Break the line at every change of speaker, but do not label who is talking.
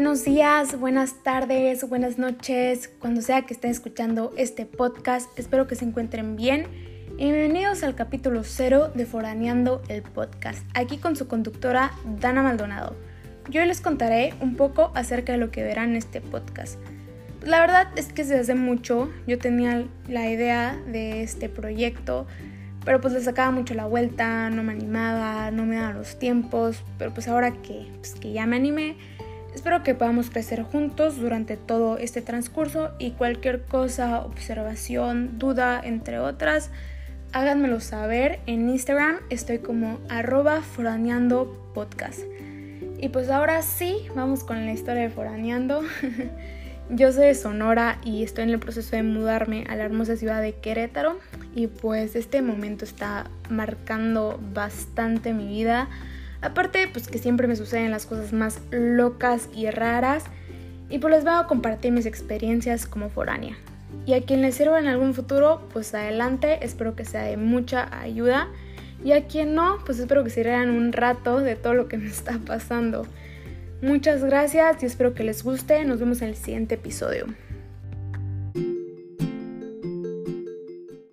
Buenos días, buenas tardes, buenas noches, cuando sea que estén escuchando este podcast, espero que se encuentren bien. Bienvenidos al capítulo 0 de Foraneando el podcast, aquí con su conductora Dana Maldonado. Yo les contaré un poco acerca de lo que verán en este podcast. La verdad es que desde hace mucho yo tenía la idea de este proyecto, pero pues le sacaba mucho la vuelta, no me animaba, no me daban los tiempos, pero pues ahora que, pues que ya me animé, espero que podamos crecer juntos durante todo este transcurso y cualquier cosa, observación, duda, entre otras, háganmelo saber en Instagram, estoy como arroba foraneando podcast. Y pues ahora sí, vamos con la historia de foraneando. Yo soy de Sonora y estoy en el proceso de mudarme a la hermosa ciudad de Querétaro y pues este momento está marcando bastante mi vida. Aparte pues que siempre me suceden las cosas más locas y raras y pues les voy a compartir mis experiencias como foránea. Y a quien les sirva en algún futuro pues adelante, espero que sea de mucha ayuda y a quien no pues espero que se rieran un rato de todo lo que me está pasando. Muchas gracias y espero que les guste. Nos vemos en el siguiente episodio.